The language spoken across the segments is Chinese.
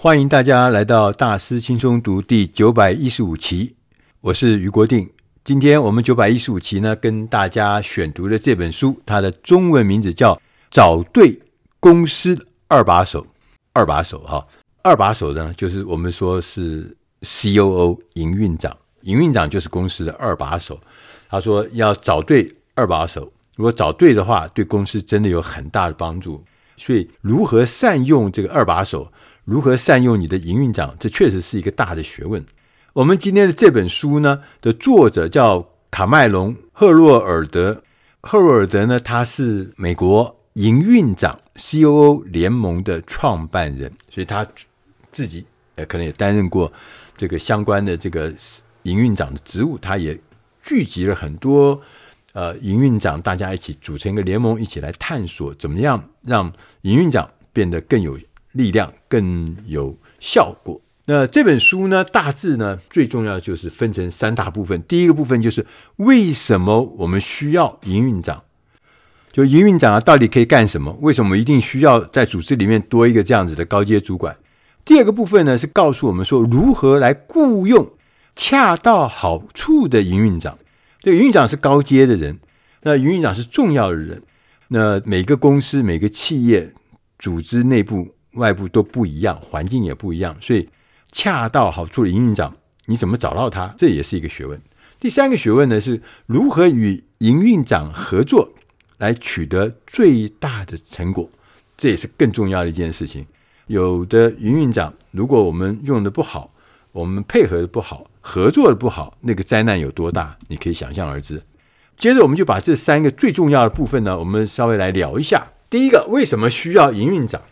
欢迎大家来到大师轻松读第九百一十五期，我是余国定。今天我们九百一十五期呢，跟大家选读的这本书，它的中文名字叫《找对公司二把手》。二把手哈，二把手呢，就是我们说是 COO 营运长，营运长就是公司的二把手。他说要找对二把手，如果找对的话，对公司真的有很大的帮助。所以，如何善用这个二把手？如何善用你的营运长？这确实是一个大的学问。我们今天的这本书呢的作者叫卡麦隆·赫洛尔德。赫洛尔德呢，他是美国营运长 （COO） 联盟的创办人，所以他自己呃可能也担任过这个相关的这个营运长的职务。他也聚集了很多呃营运长，大家一起组成一个联盟，一起来探索怎么样让营运长变得更有。力量更有效果。那这本书呢，大致呢，最重要就是分成三大部分。第一个部分就是为什么我们需要营运长？就营运长啊，到底可以干什么？为什么一定需要在组织里面多一个这样子的高阶主管？第二个部分呢，是告诉我们说如何来雇佣恰到好处的营运长。这营运长是高阶的人，那营运长是重要的人。那每个公司、每个企业组织内部。外部都不一样，环境也不一样，所以恰到好处的营运长，你怎么找到他？这也是一个学问。第三个学问呢，是如何与营运长合作来取得最大的成果，这也是更重要的一件事情。有的营运长，如果我们用的不好，我们配合的不好，合作的不好，那个灾难有多大，你可以想象而知。接着，我们就把这三个最重要的部分呢，我们稍微来聊一下。第一个，为什么需要营运长？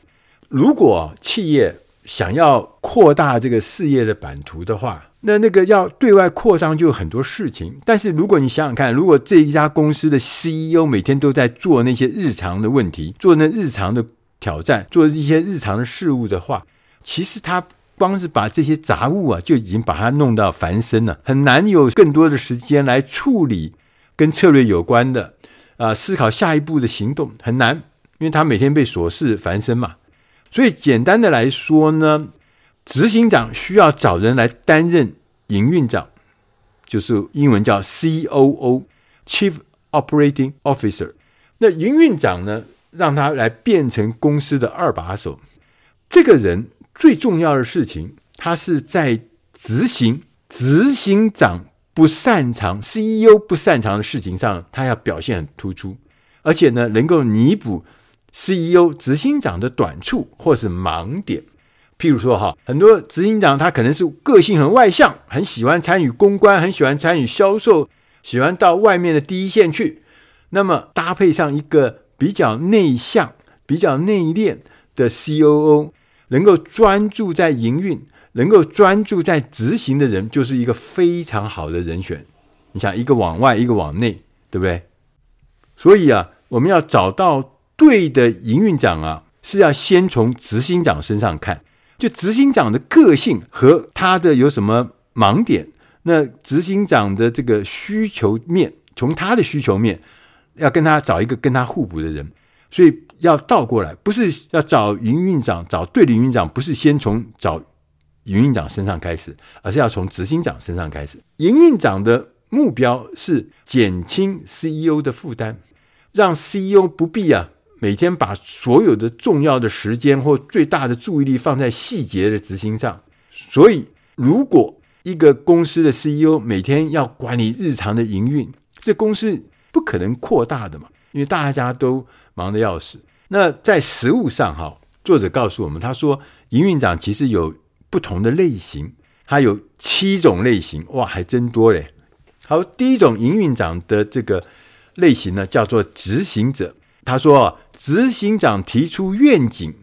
如果企业想要扩大这个事业的版图的话，那那个要对外扩张就有很多事情。但是如果你想想看，如果这一家公司的 CEO 每天都在做那些日常的问题，做那日常的挑战，做一些日常的事务的话，其实他光是把这些杂物啊，就已经把它弄到繁身了，很难有更多的时间来处理跟策略有关的啊，思考下一步的行动很难，因为他每天被琐事繁身嘛。所以，简单的来说呢，执行长需要找人来担任营运长，就是英文叫 COO（Chief Operating Officer）。那营运长呢，让他来变成公司的二把手。这个人最重要的事情，他是在执行执行长不擅长、CEO 不擅长的事情上，他要表现很突出，而且呢，能够弥补。CEO 执行长的短处或是盲点，譬如说哈，很多执行长他可能是个性很外向，很喜欢参与公关，很喜欢参与销售，喜欢到外面的第一线去。那么搭配上一个比较内向、比较内敛的 COO，能够专注在营运、能够专注在执行的人，就是一个非常好的人选。你想，一个往外，一个往内，对不对？所以啊，我们要找到。对的营运长啊，是要先从执行长身上看，就执行长的个性和他的有什么盲点，那执行长的这个需求面，从他的需求面，要跟他找一个跟他互补的人，所以要倒过来，不是要找营运长，找对的营运长，不是先从找营运长身上开始，而是要从执行长身上开始。营运长的目标是减轻 CEO 的负担，让 CEO 不必啊。每天把所有的重要的时间或最大的注意力放在细节的执行上，所以如果一个公司的 CEO 每天要管理日常的营运，这公司不可能扩大的嘛，因为大家都忙得要死。那在实务上，哈，作者告诉我们，他说营运长其实有不同的类型，他有七种类型，哇，还真多嘞。好，第一种营运长的这个类型呢，叫做执行者。他说：“执行长提出愿景，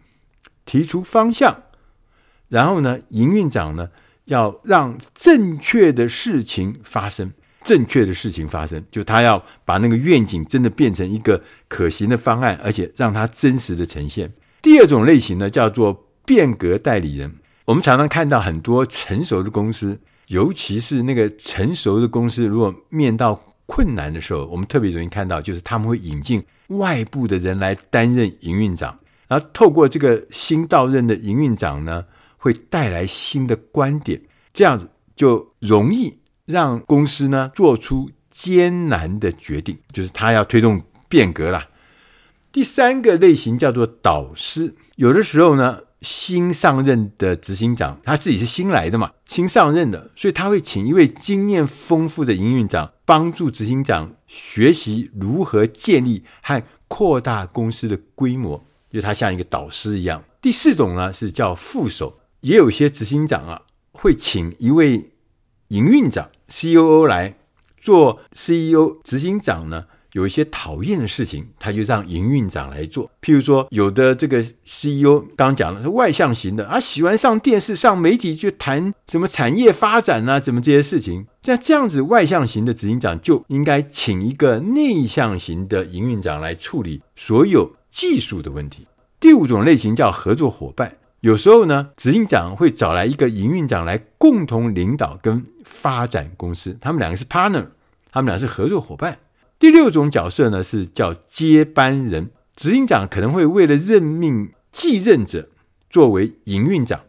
提出方向，然后呢，营运长呢要让正确的事情发生，正确的事情发生，就他要把那个愿景真的变成一个可行的方案，而且让它真实的呈现。第二种类型呢，叫做变革代理人。我们常常看到很多成熟的公司，尤其是那个成熟的公司，如果面到困难的时候，我们特别容易看到，就是他们会引进。”外部的人来担任营运长，然后透过这个新到任的营运长呢，会带来新的观点，这样子就容易让公司呢做出艰难的决定，就是他要推动变革了。第三个类型叫做导师，有的时候呢，新上任的执行长他自己是新来的嘛，新上任的，所以他会请一位经验丰富的营运长帮助执行长学习如何建立和扩大公司的规模，就他像一个导师一样。第四种呢是叫副手，也有些执行长啊会请一位营运长 COO 来做 CEO，执行长呢。有一些讨厌的事情，他就让营运长来做。譬如说，有的这个 CEO 刚讲了是外向型的啊，喜欢上电视、上媒体去谈什么产业发展啊，怎么这些事情。像这样子外向型的执行长，就应该请一个内向型的营运长来处理所有技术的问题。第五种类型叫合作伙伴，有时候呢，执行长会找来一个营运长来共同领导跟发展公司，他们两个是 partner，他们俩是合作伙伴。第六种角色呢，是叫接班人，执行长可能会为了任命继任者作为营运长，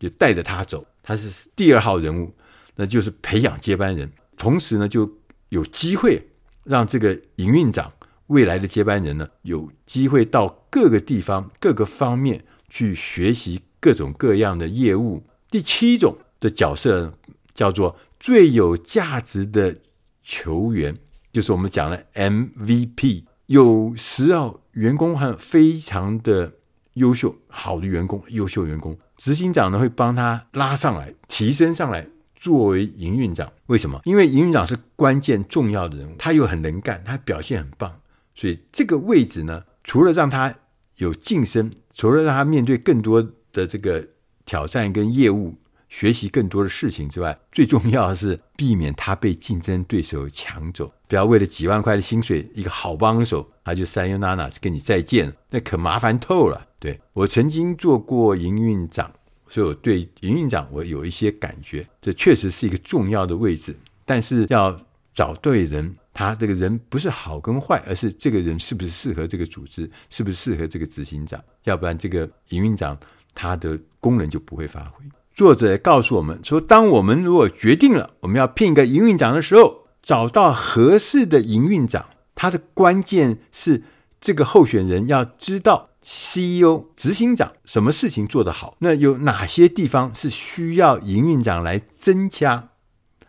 就带着他走，他是第二号人物，那就是培养接班人，同时呢就有机会让这个营运长未来的接班人呢有机会到各个地方、各个方面去学习各种各样的业务。第七种的角色叫做最有价值的球员。就是我们讲的 MVP，有时候，员工很非常的优秀，好的员工，优秀员工，执行长呢会帮他拉上来，提升上来，作为营运长。为什么？因为营运长是关键重要的人物，他又很能干，他表现很棒，所以这个位置呢，除了让他有晋升，除了让他面对更多的这个挑战跟业务。学习更多的事情之外，最重要的是避免他被竞争对手抢走。不要为了几万块的薪水，一个好帮手，他就 sayonara 跟你再见，那可麻烦透了。对，我曾经做过营运长，所以我对营运长我有一些感觉。这确实是一个重要的位置，但是要找对人，他这个人不是好跟坏，而是这个人是不是适合这个组织，是不是适合这个执行长，要不然这个营运长他的功能就不会发挥。作者也告诉我们说，当我们如果决定了我们要聘一个营运长的时候，找到合适的营运长，他的关键是这个候选人要知道 CEO 执行长什么事情做得好，那有哪些地方是需要营运长来增加，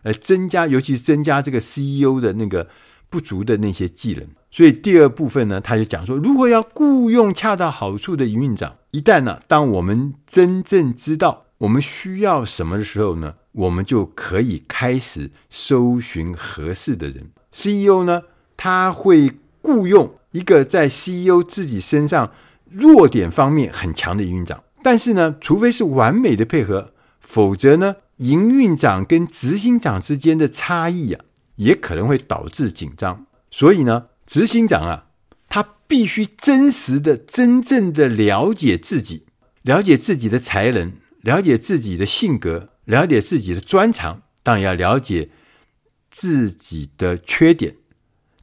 来增加，尤其是增加这个 CEO 的那个不足的那些技能。所以第二部分呢，他就讲说，如果要雇佣恰到好处的营运长，一旦呢，当我们真正知道。我们需要什么的时候呢？我们就可以开始搜寻合适的人。CEO 呢，他会雇佣一个在 CEO 自己身上弱点方面很强的营运长。但是呢，除非是完美的配合，否则呢，营运长跟执行长之间的差异啊，也可能会导致紧张。所以呢，执行长啊，他必须真实的、真正的了解自己，了解自己的才能。了解自己的性格，了解自己的专长，当然要了解自己的缺点。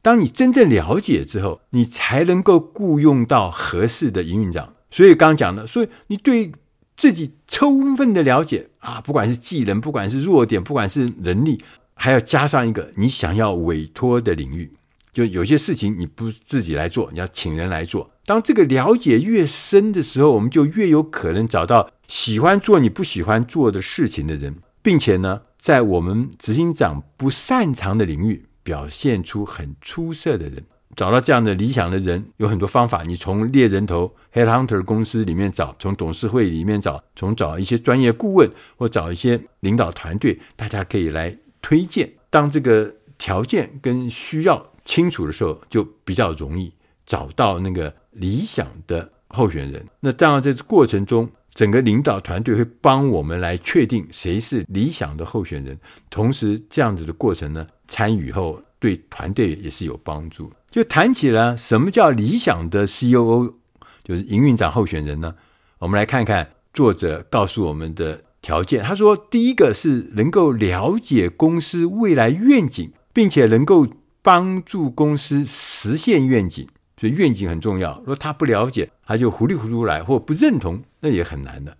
当你真正了解之后，你才能够雇佣到合适的营运长。所以刚刚讲的，所以你对自己充分的了解啊，不管是技能，不管是弱点，不管是能力，还要加上一个你想要委托的领域。就有些事情你不自己来做，你要请人来做。当这个了解越深的时候，我们就越有可能找到喜欢做你不喜欢做的事情的人，并且呢，在我们执行长不擅长的领域表现出很出色的人。找到这样的理想的人有很多方法，你从猎人头 （Headhunter） 公司里面找，从董事会里面找，从找一些专业顾问或找一些领导团队，大家可以来推荐。当这个条件跟需要清楚的时候，就比较容易找到那个理想的候选人。那当然，在这过程中，整个领导团队会帮我们来确定谁是理想的候选人。同时，这样子的过程呢，参与后对团队也是有帮助。就谈起了什么叫理想的 COO，就是营运长候选人呢？我们来看看作者告诉我们的条件。他说，第一个是能够了解公司未来愿景，并且能够帮助公司实现愿景。所以愿景很重要。如果他不了解，他就糊里糊涂来或不认同，那也很难的。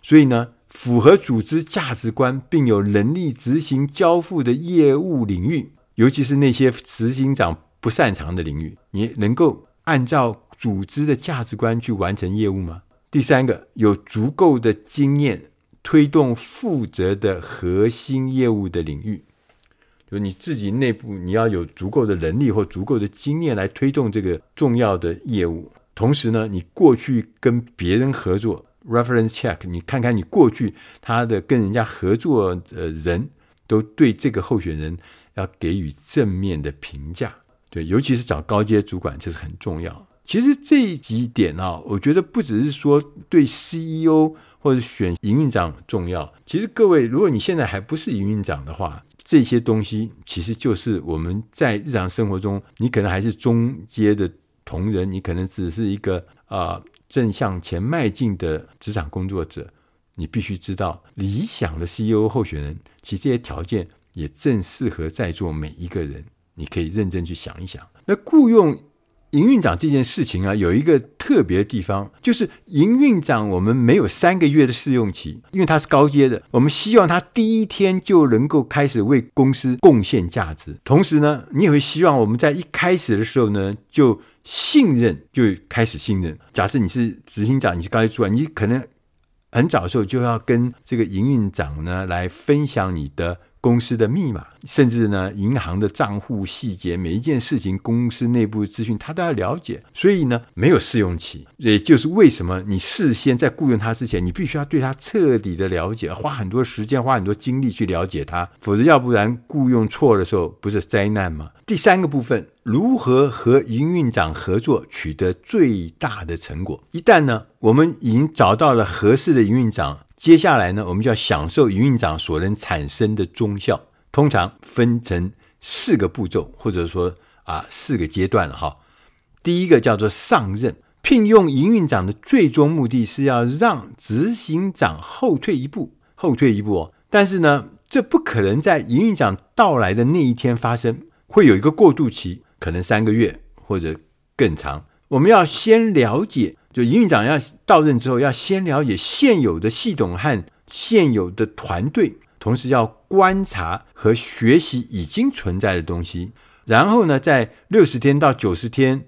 所以呢，符合组织价值观并有能力执行交付的业务领域，尤其是那些执行长不擅长的领域，你能够按照组织的价值观去完成业务吗？第三个，有足够的经验推动负责的核心业务的领域。就你自己内部，你要有足够的能力或足够的经验来推动这个重要的业务。同时呢，你过去跟别人合作，reference check，你看看你过去他的跟人家合作的人都对这个候选人要给予正面的评价。对，尤其是找高阶主管，这是很重要。其实这几点啊，我觉得不只是说对 CEO 或者选营运长重要。其实各位，如果你现在还不是营运长的话，这些东西其实就是我们在日常生活中，你可能还是中阶的同仁，你可能只是一个啊、正向前迈进的职场工作者，你必须知道，理想的 CEO 候选人，其实这些条件也正适合在座每一个人，你可以认真去想一想。那雇佣。营运长这件事情啊，有一个特别的地方，就是营运长我们没有三个月的试用期，因为他是高阶的，我们希望他第一天就能够开始为公司贡献价值。同时呢，你也会希望我们在一开始的时候呢，就信任，就开始信任。假设你是执行长，你是高级主管，你可能很早的时候就要跟这个营运长呢来分享你的。公司的密码，甚至呢，银行的账户细节，每一件事情，公司内部资讯，他都要了解。所以呢，没有试用期，也就是为什么你事先在雇佣他之前，你必须要对他彻底的了解，花很多时间，花很多精力去了解他，否则要不然雇佣错的时候，不是灾难吗？第三个部分，如何和营运长合作，取得最大的成果？一旦呢，我们已经找到了合适的营运长。接下来呢，我们就要享受营运长所能产生的忠效。通常分成四个步骤，或者说啊四个阶段了哈。第一个叫做上任，聘用营运长的最终目的是要让执行长后退一步，后退一步哦。但是呢，这不可能在营运长到来的那一天发生，会有一个过渡期，可能三个月或者更长。我们要先了解。就营运长要到任之后，要先了解现有的系统和现有的团队，同时要观察和学习已经存在的东西，然后呢，在六十天到九十天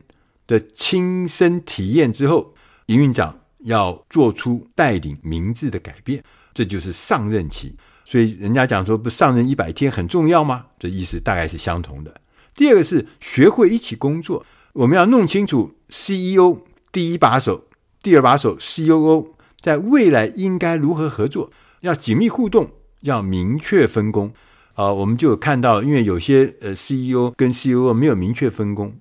的亲身体验之后，营运长要做出带领明智的改变，这就是上任期。所以人家讲说，不上任一百天很重要吗？这意思大概是相同的。第二个是学会一起工作，我们要弄清楚 CEO。第一把手，第二把手，COO，在未来应该如何合作？要紧密互动，要明确分工。啊、我们就有看到，因为有些呃 CEO 跟 COO 没有明确分工，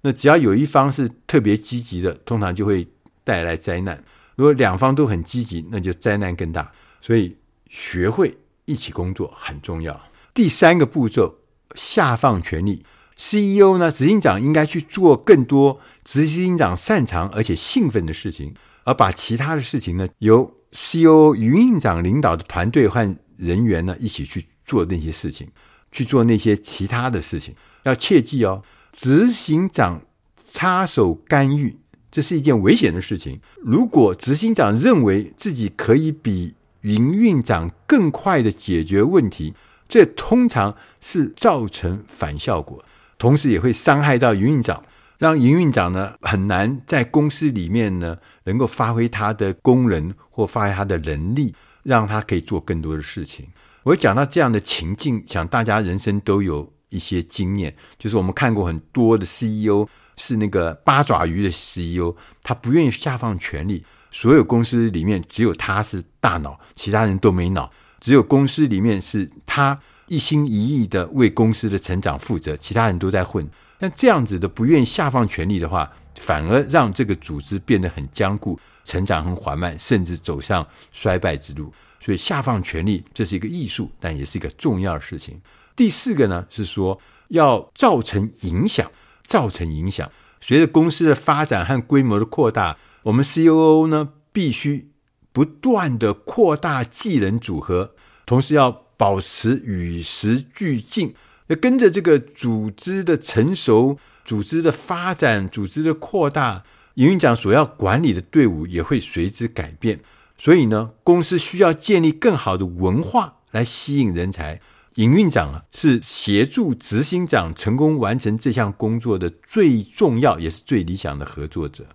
那只要有一方是特别积极的，通常就会带来灾难。如果两方都很积极，那就灾难更大。所以学会一起工作很重要。第三个步骤，下放权力。CEO 呢，执行长应该去做更多执行长擅长而且兴奋的事情，而把其他的事情呢，由 COO 营运长领导的团队和人员呢，一起去做那些事情，去做那些其他的事情。要切记哦，执行长插手干预，这是一件危险的事情。如果执行长认为自己可以比营运长更快的解决问题，这通常是造成反效果。同时也会伤害到营运长，让营运长呢很难在公司里面呢能够发挥他的功能或发挥他的能力，让他可以做更多的事情。我讲到这样的情境，想大家人生都有一些经验，就是我们看过很多的 CEO 是那个八爪鱼的 CEO，他不愿意下放权力，所有公司里面只有他是大脑，其他人都没脑，只有公司里面是他。一心一意的为公司的成长负责，其他人都在混。那这样子的不愿意下放权力的话，反而让这个组织变得很僵固，成长很缓慢，甚至走上衰败之路。所以下放权力这是一个艺术，但也是一个重要的事情。第四个呢是说要造成影响，造成影响。随着公司的发展和规模的扩大，我们 COO 呢必须不断的扩大技能组合，同时要。保持与时俱进，要跟着这个组织的成熟、组织的发展、组织的扩大，营运长所要管理的队伍也会随之改变。所以呢，公司需要建立更好的文化来吸引人才。营运长啊，是协助执行长成功完成这项工作的最重要也是最理想的合作者。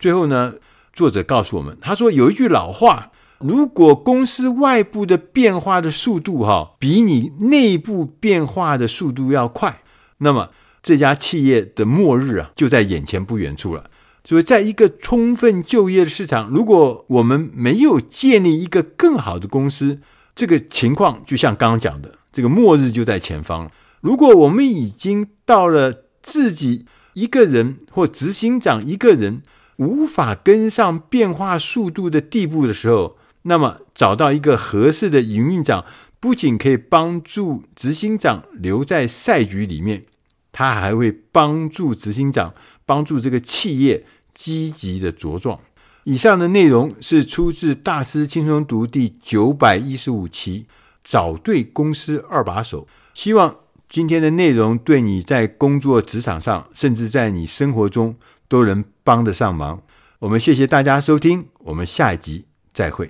最后呢，作者告诉我们，他说有一句老话，如果公司外部的变化的速度哈，比你内部变化的速度要快，那么这家企业的末日啊，就在眼前不远处了。所以，在一个充分就业的市场，如果我们没有建立一个更好的公司，这个情况就像刚刚讲的，这个末日就在前方。如果我们已经到了自己一个人或执行长一个人无法跟上变化速度的地步的时候，那么找到一个合适的营运长，不仅可以帮助执行长留在赛局里面，他还会帮助执行长。帮助这个企业积极的茁壮。以上的内容是出自《大师轻松读》第九百一十五期，找对公司二把手。希望今天的内容对你在工作职场上，甚至在你生活中都能帮得上忙。我们谢谢大家收听，我们下一集再会。